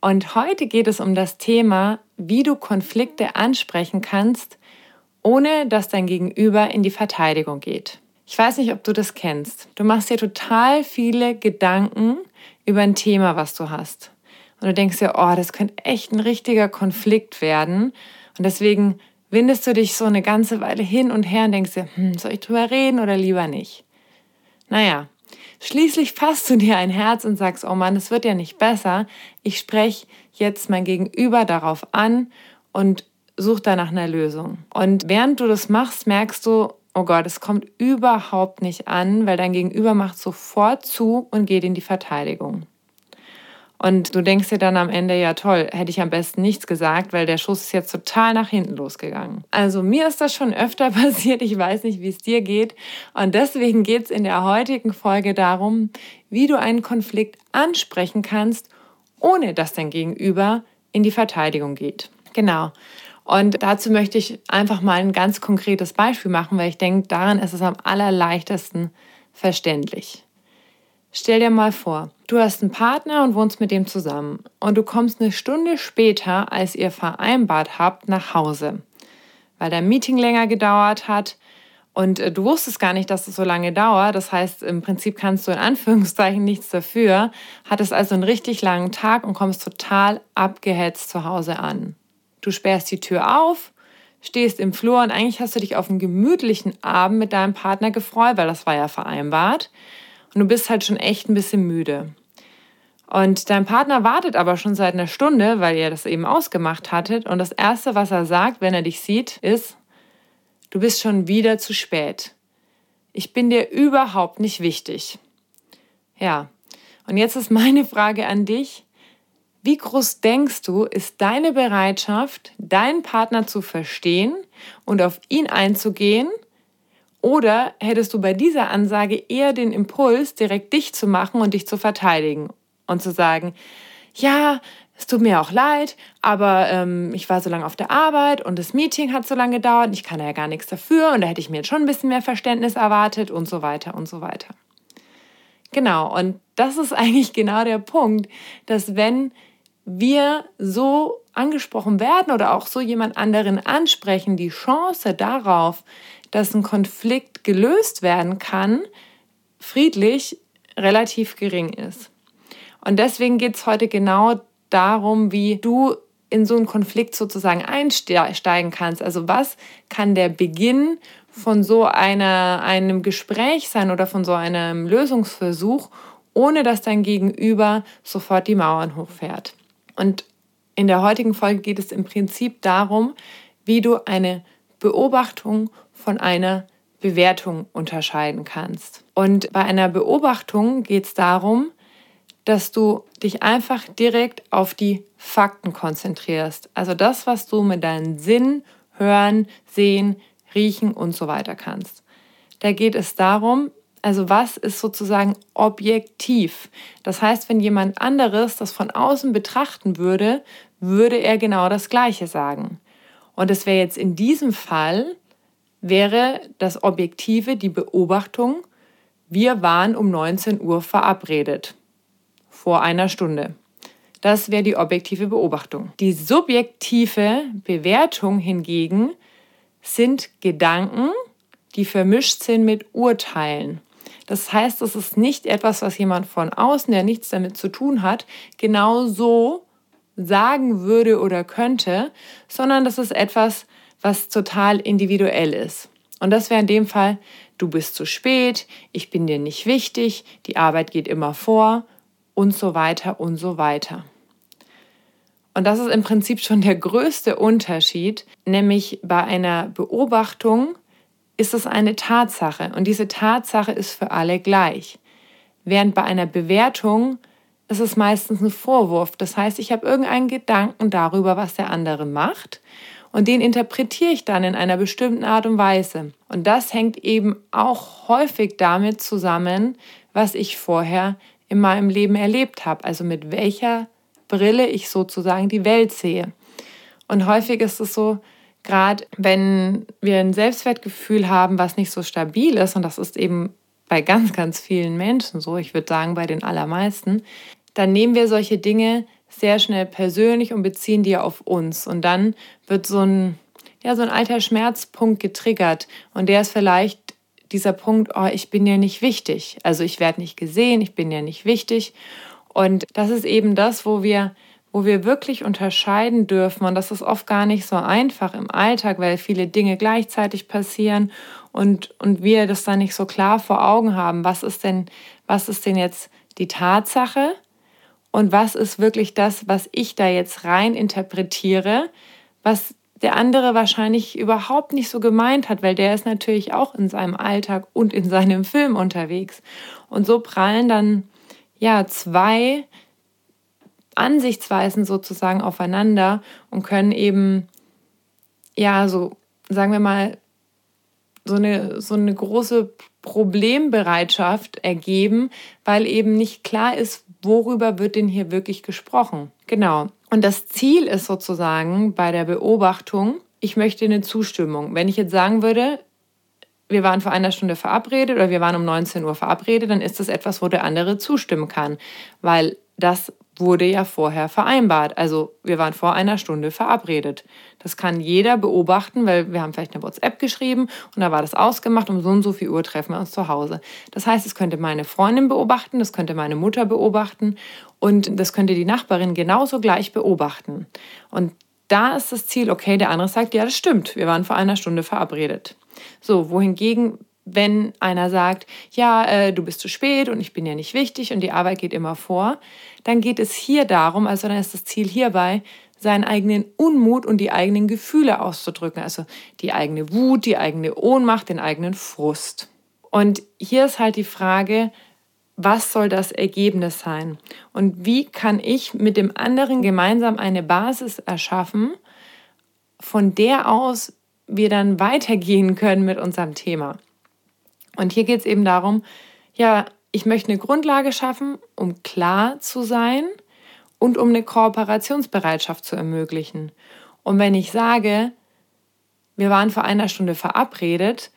Und heute geht es um das Thema, wie du Konflikte ansprechen kannst, ohne dass dein Gegenüber in die Verteidigung geht. Ich weiß nicht, ob du das kennst. Du machst dir total viele Gedanken über ein Thema, was du hast. Und du denkst dir, oh, das könnte echt ein richtiger Konflikt werden. Und deswegen windest du dich so eine ganze Weile hin und her und denkst dir, hm, soll ich drüber reden oder lieber nicht? Naja, schließlich fasst du dir ein Herz und sagst, oh Mann, es wird ja nicht besser. Ich spreche jetzt mein Gegenüber darauf an und suche danach einer Lösung. Und während du das machst, merkst du, oh Gott, es kommt überhaupt nicht an, weil dein Gegenüber macht sofort zu und geht in die Verteidigung. Und du denkst dir dann am Ende, ja toll, hätte ich am besten nichts gesagt, weil der Schuss ist jetzt total nach hinten losgegangen. Also mir ist das schon öfter passiert, ich weiß nicht, wie es dir geht. Und deswegen geht es in der heutigen Folge darum, wie du einen Konflikt ansprechen kannst, ohne dass dein Gegenüber in die Verteidigung geht. Genau. Und dazu möchte ich einfach mal ein ganz konkretes Beispiel machen, weil ich denke, daran ist es am allerleichtesten verständlich. Stell dir mal vor, du hast einen Partner und wohnst mit dem zusammen und du kommst eine Stunde später, als ihr vereinbart habt, nach Hause, weil dein Meeting länger gedauert hat und äh, du wusstest gar nicht, dass es so lange dauert. Das heißt, im Prinzip kannst du in Anführungszeichen nichts dafür, hattest also einen richtig langen Tag und kommst total abgehetzt zu Hause an. Du sperrst die Tür auf, stehst im Flur und eigentlich hast du dich auf einen gemütlichen Abend mit deinem Partner gefreut, weil das war ja vereinbart und du bist halt schon echt ein bisschen müde. Und dein Partner wartet aber schon seit einer Stunde, weil ihr das eben ausgemacht hattet. Und das Erste, was er sagt, wenn er dich sieht, ist, du bist schon wieder zu spät. Ich bin dir überhaupt nicht wichtig. Ja, und jetzt ist meine Frage an dich. Wie groß denkst du, ist deine Bereitschaft, deinen Partner zu verstehen und auf ihn einzugehen oder hättest du bei dieser Ansage eher den Impuls, direkt dich zu machen und dich zu verteidigen und zu sagen, ja, es tut mir auch leid, aber ähm, ich war so lange auf der Arbeit und das Meeting hat so lange gedauert und ich kann ja gar nichts dafür und da hätte ich mir jetzt schon ein bisschen mehr Verständnis erwartet und so weiter und so weiter. Genau, und das ist eigentlich genau der Punkt, dass wenn wir so angesprochen werden oder auch so jemand anderen ansprechen, die Chance darauf, dass ein Konflikt gelöst werden kann, friedlich relativ gering ist. Und deswegen geht es heute genau darum, wie du in so einen Konflikt sozusagen einsteigen kannst. Also was kann der Beginn von so einer, einem Gespräch sein oder von so einem Lösungsversuch, ohne dass dein Gegenüber sofort die Mauern hochfährt. Und in der heutigen Folge geht es im Prinzip darum, wie du eine Beobachtung von einer Bewertung unterscheiden kannst. Und bei einer Beobachtung geht es darum, dass du dich einfach direkt auf die Fakten konzentrierst. Also das, was du mit deinen Sinnen hören, sehen, riechen und so weiter kannst. Da geht es darum, also was ist sozusagen objektiv? Das heißt, wenn jemand anderes das von außen betrachten würde, würde er genau das Gleiche sagen. Und es wäre jetzt in diesem Fall wäre das Objektive die Beobachtung, wir waren um 19 Uhr verabredet. Vor einer Stunde. Das wäre die objektive Beobachtung. Die subjektive Bewertung hingegen sind Gedanken, die vermischt sind mit Urteilen. Das heißt, es ist nicht etwas, was jemand von außen, der nichts damit zu tun hat, genau so sagen würde oder könnte, sondern das ist etwas, was total individuell ist. Und das wäre in dem Fall, du bist zu spät, ich bin dir nicht wichtig, die Arbeit geht immer vor und so weiter und so weiter. Und das ist im Prinzip schon der größte Unterschied, nämlich bei einer Beobachtung ist es eine Tatsache und diese Tatsache ist für alle gleich. Während bei einer Bewertung ist es meistens ein Vorwurf. Das heißt, ich habe irgendeinen Gedanken darüber, was der andere macht und den interpretiere ich dann in einer bestimmten Art und Weise. Und das hängt eben auch häufig damit zusammen, was ich vorher in meinem Leben erlebt habe, also mit welcher Brille ich sozusagen die Welt sehe. Und häufig ist es so, gerade wenn wir ein Selbstwertgefühl haben, was nicht so stabil ist, und das ist eben bei ganz, ganz vielen Menschen so, ich würde sagen bei den allermeisten, dann nehmen wir solche Dinge sehr schnell persönlich und beziehen die auf uns. Und dann wird so ein, ja, so ein alter Schmerzpunkt getriggert. Und der ist vielleicht dieser Punkt, oh, ich bin ja nicht wichtig. Also ich werde nicht gesehen, ich bin ja nicht wichtig. Und das ist eben das, wo wir, wo wir wirklich unterscheiden dürfen. Und das ist oft gar nicht so einfach im Alltag, weil viele Dinge gleichzeitig passieren und, und wir das dann nicht so klar vor Augen haben. Was ist denn, was ist denn jetzt die Tatsache? Und was ist wirklich das, was ich da jetzt rein interpretiere, was der andere wahrscheinlich überhaupt nicht so gemeint hat, weil der ist natürlich auch in seinem Alltag und in seinem Film unterwegs. Und so prallen dann ja zwei Ansichtsweisen sozusagen aufeinander und können eben ja so sagen wir mal so eine so eine große Problembereitschaft ergeben, weil eben nicht klar ist, worüber wird denn hier wirklich gesprochen. Genau. Und das Ziel ist sozusagen bei der Beobachtung, ich möchte eine Zustimmung. Wenn ich jetzt sagen würde, wir waren vor einer Stunde verabredet oder wir waren um 19 Uhr verabredet, dann ist das etwas, wo der andere zustimmen kann, weil das wurde ja vorher vereinbart. Also wir waren vor einer Stunde verabredet. Das kann jeder beobachten, weil wir haben vielleicht eine WhatsApp geschrieben und da war das ausgemacht, um so und so viel Uhr treffen wir uns zu Hause. Das heißt, es könnte meine Freundin beobachten, das könnte meine Mutter beobachten und das könnte die Nachbarin genauso gleich beobachten. Und da ist das Ziel, okay, der andere sagt, ja, das stimmt, wir waren vor einer Stunde verabredet. So, wohingegen wenn einer sagt, ja, äh, du bist zu spät und ich bin ja nicht wichtig und die Arbeit geht immer vor, dann geht es hier darum, also dann ist das Ziel hierbei, seinen eigenen Unmut und die eigenen Gefühle auszudrücken, also die eigene Wut, die eigene Ohnmacht, den eigenen Frust. Und hier ist halt die Frage, was soll das Ergebnis sein? Und wie kann ich mit dem anderen gemeinsam eine Basis erschaffen, von der aus wir dann weitergehen können mit unserem Thema? Und hier geht es eben darum, ja, ich möchte eine Grundlage schaffen, um klar zu sein und um eine Kooperationsbereitschaft zu ermöglichen. Und wenn ich sage, wir waren vor einer Stunde verabredet,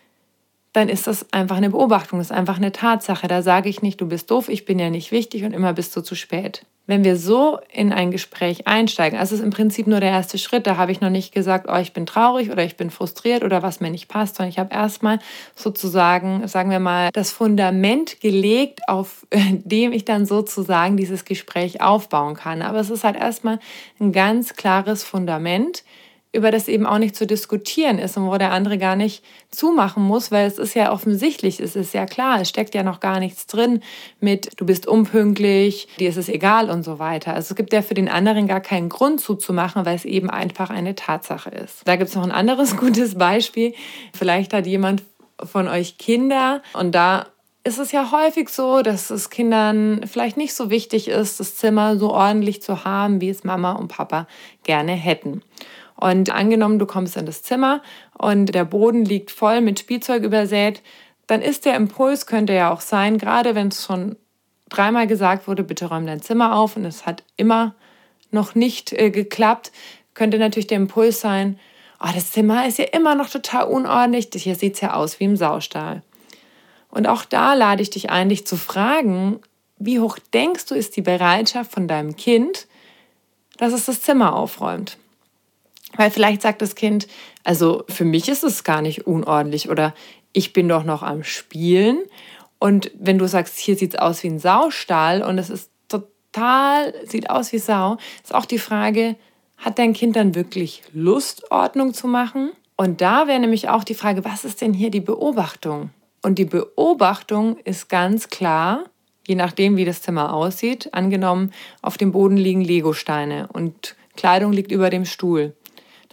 dann ist das einfach eine Beobachtung, ist einfach eine Tatsache. Da sage ich nicht, du bist doof, ich bin ja nicht wichtig und immer bist du zu spät wenn wir so in ein Gespräch einsteigen, also es ist im Prinzip nur der erste Schritt, da habe ich noch nicht gesagt, oh, ich bin traurig oder ich bin frustriert oder was mir nicht passt, sondern ich habe erstmal sozusagen, sagen wir mal, das Fundament gelegt, auf dem ich dann sozusagen dieses Gespräch aufbauen kann. Aber es ist halt erstmal ein ganz klares Fundament, über das eben auch nicht zu diskutieren ist und wo der andere gar nicht zumachen muss, weil es ist ja offensichtlich, es ist ja klar, es steckt ja noch gar nichts drin mit, du bist unpünktlich, dir ist es egal und so weiter. Also es gibt ja für den anderen gar keinen Grund zuzumachen, weil es eben einfach eine Tatsache ist. Da gibt es noch ein anderes gutes Beispiel. Vielleicht hat jemand von euch Kinder und da ist es ja häufig so, dass es Kindern vielleicht nicht so wichtig ist, das Zimmer so ordentlich zu haben, wie es Mama und Papa gerne hätten. Und angenommen, du kommst in das Zimmer und der Boden liegt voll mit Spielzeug übersät, dann ist der Impuls, könnte ja auch sein, gerade wenn es schon dreimal gesagt wurde, bitte räum dein Zimmer auf und es hat immer noch nicht äh, geklappt, könnte natürlich der Impuls sein, oh, das Zimmer ist ja immer noch total unordentlich, hier sieht es ja aus wie im Saustall. Und auch da lade ich dich ein, dich zu fragen, wie hoch denkst du, ist die Bereitschaft von deinem Kind, dass es das Zimmer aufräumt? Weil vielleicht sagt das Kind, also für mich ist es gar nicht unordentlich oder ich bin doch noch am Spielen. Und wenn du sagst, hier sieht es aus wie ein Saustall und es ist total, sieht aus wie Sau, ist auch die Frage, hat dein Kind dann wirklich Lust, Ordnung zu machen? Und da wäre nämlich auch die Frage, was ist denn hier die Beobachtung? Und die Beobachtung ist ganz klar, je nachdem, wie das Zimmer aussieht, angenommen, auf dem Boden liegen Legosteine und Kleidung liegt über dem Stuhl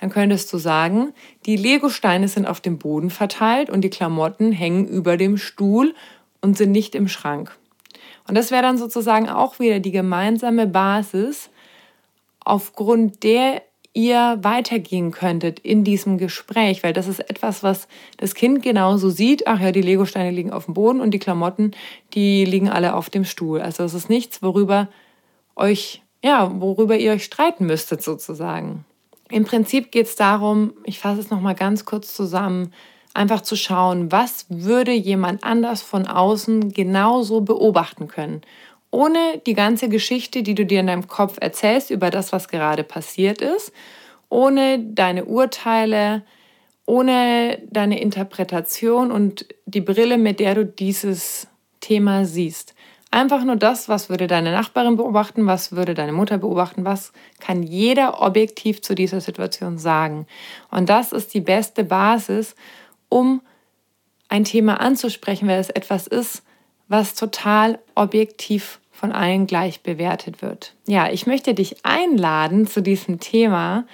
dann könntest du sagen, die Legosteine sind auf dem Boden verteilt und die Klamotten hängen über dem Stuhl und sind nicht im Schrank. Und das wäre dann sozusagen auch wieder die gemeinsame Basis, aufgrund der ihr weitergehen könntet in diesem Gespräch, weil das ist etwas, was das Kind genauso sieht. Ach ja, die Legosteine liegen auf dem Boden und die Klamotten, die liegen alle auf dem Stuhl. Also es ist nichts, worüber euch, ja, worüber ihr euch streiten müsstet sozusagen. Im Prinzip geht es darum, ich fasse es nochmal ganz kurz zusammen, einfach zu schauen, was würde jemand anders von außen genauso beobachten können ohne die ganze Geschichte, die du dir in deinem Kopf erzählst über das, was gerade passiert ist, ohne deine Urteile, ohne deine Interpretation und die Brille, mit der du dieses Thema siehst. Einfach nur das, was würde deine Nachbarin beobachten, was würde deine Mutter beobachten, was kann jeder objektiv zu dieser Situation sagen. Und das ist die beste Basis, um ein Thema anzusprechen, weil es etwas ist, was total objektiv von allen gleich bewertet wird. Ja, ich möchte dich einladen zu diesem Thema,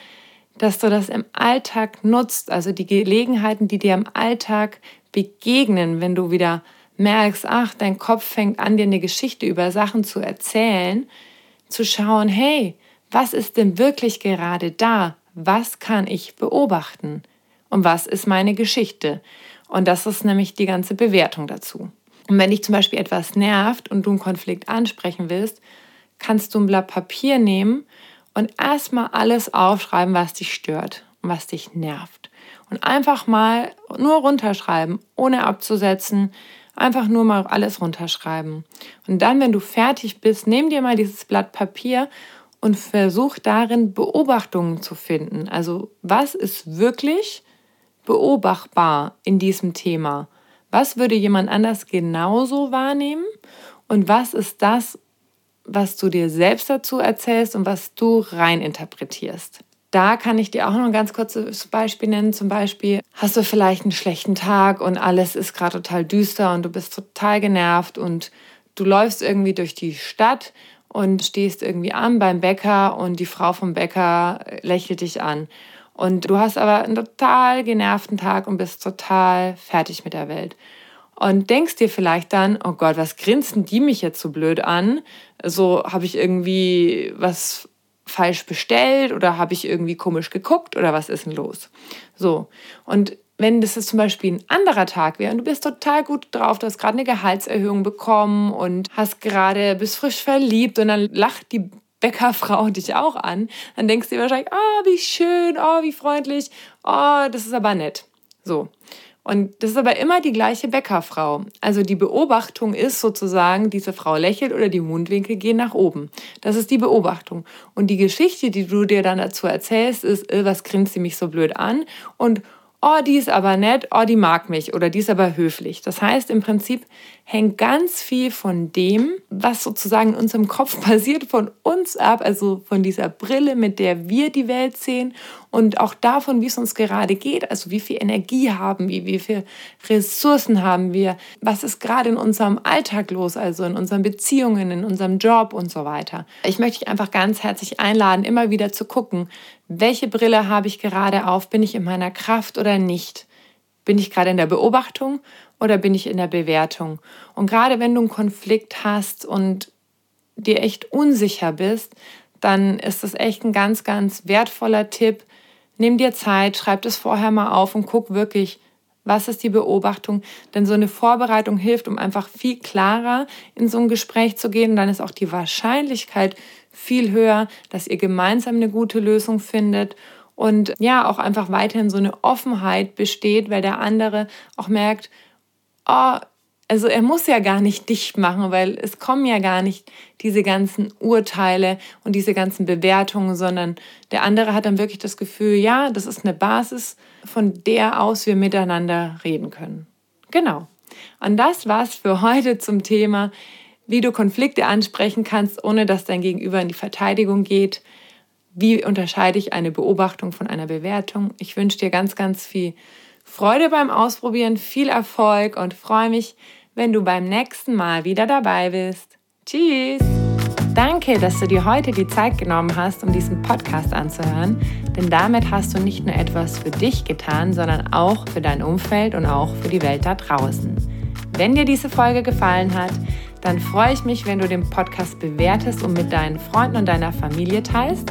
dass du das im Alltag nutzt, also die Gelegenheiten, die dir im Alltag begegnen, wenn du wieder merkst, ach, dein Kopf fängt an, dir eine Geschichte über Sachen zu erzählen, zu schauen, hey, was ist denn wirklich gerade da? Was kann ich beobachten? Und was ist meine Geschichte? Und das ist nämlich die ganze Bewertung dazu. Und wenn dich zum Beispiel etwas nervt und du einen Konflikt ansprechen willst, kannst du ein Blatt Papier nehmen und erstmal alles aufschreiben, was dich stört und was dich nervt. Und einfach mal nur runterschreiben, ohne abzusetzen. Einfach nur mal alles runterschreiben. Und dann, wenn du fertig bist, nimm dir mal dieses Blatt Papier und versuch darin Beobachtungen zu finden. Also was ist wirklich beobachtbar in diesem Thema? Was würde jemand anders genauso wahrnehmen? Und was ist das, was du dir selbst dazu erzählst und was du reininterpretierst? Da kann ich dir auch noch ein ganz kurzes Beispiel nennen. Zum Beispiel hast du vielleicht einen schlechten Tag und alles ist gerade total düster und du bist total genervt und du läufst irgendwie durch die Stadt und stehst irgendwie an beim Bäcker und die Frau vom Bäcker lächelt dich an. Und du hast aber einen total genervten Tag und bist total fertig mit der Welt. Und denkst dir vielleicht dann, oh Gott, was grinsen die mich jetzt so blöd an? So habe ich irgendwie was falsch bestellt oder habe ich irgendwie komisch geguckt oder was ist denn los? So. Und wenn das jetzt zum Beispiel ein anderer Tag wäre und du bist total gut drauf, du hast gerade eine Gehaltserhöhung bekommen und hast gerade, bist frisch verliebt und dann lacht die Bäckerfrau dich auch an, dann denkst du dir wahrscheinlich, oh, wie schön, oh, wie freundlich, oh, das ist aber nett. So. Und das ist aber immer die gleiche Bäckerfrau. Also die Beobachtung ist sozusagen, diese Frau lächelt oder die Mundwinkel gehen nach oben. Das ist die Beobachtung. Und die Geschichte, die du dir dann dazu erzählst, ist, äh, was grinst sie mich so blöd an? Und oh, die ist aber nett, oh, die mag mich oder die ist aber höflich. Das heißt, im Prinzip hängt ganz viel von dem, was sozusagen in unserem Kopf passiert, von uns ab, also von dieser Brille, mit der wir die Welt sehen und auch davon, wie es uns gerade geht, also wie viel Energie haben wir, wie viel Ressourcen haben wir, was ist gerade in unserem Alltag los, also in unseren Beziehungen, in unserem Job und so weiter. Ich möchte dich einfach ganz herzlich einladen, immer wieder zu gucken, welche Brille habe ich gerade auf, bin ich in meiner Kraft oder nicht? Bin ich gerade in der Beobachtung oder bin ich in der Bewertung? Und gerade wenn du einen Konflikt hast und dir echt unsicher bist, dann ist das echt ein ganz, ganz wertvoller Tipp. Nimm dir Zeit, schreib das vorher mal auf und guck wirklich, was ist die Beobachtung? Denn so eine Vorbereitung hilft, um einfach viel klarer in so ein Gespräch zu gehen. Dann ist auch die Wahrscheinlichkeit viel höher, dass ihr gemeinsam eine gute Lösung findet und ja, auch einfach weiterhin so eine Offenheit besteht, weil der andere auch merkt, oh, also er muss ja gar nicht dicht machen, weil es kommen ja gar nicht diese ganzen Urteile und diese ganzen Bewertungen, sondern der andere hat dann wirklich das Gefühl, ja, das ist eine Basis, von der aus wir miteinander reden können. Genau. Und das war's für heute zum Thema, wie du Konflikte ansprechen kannst, ohne dass dein Gegenüber in die Verteidigung geht. Wie unterscheide ich eine Beobachtung von einer Bewertung? Ich wünsche dir ganz, ganz viel Freude beim Ausprobieren, viel Erfolg und freue mich, wenn du beim nächsten Mal wieder dabei bist. Tschüss! Danke, dass du dir heute die Zeit genommen hast, um diesen Podcast anzuhören, denn damit hast du nicht nur etwas für dich getan, sondern auch für dein Umfeld und auch für die Welt da draußen. Wenn dir diese Folge gefallen hat, dann freue ich mich, wenn du den Podcast bewertest und mit deinen Freunden und deiner Familie teilst.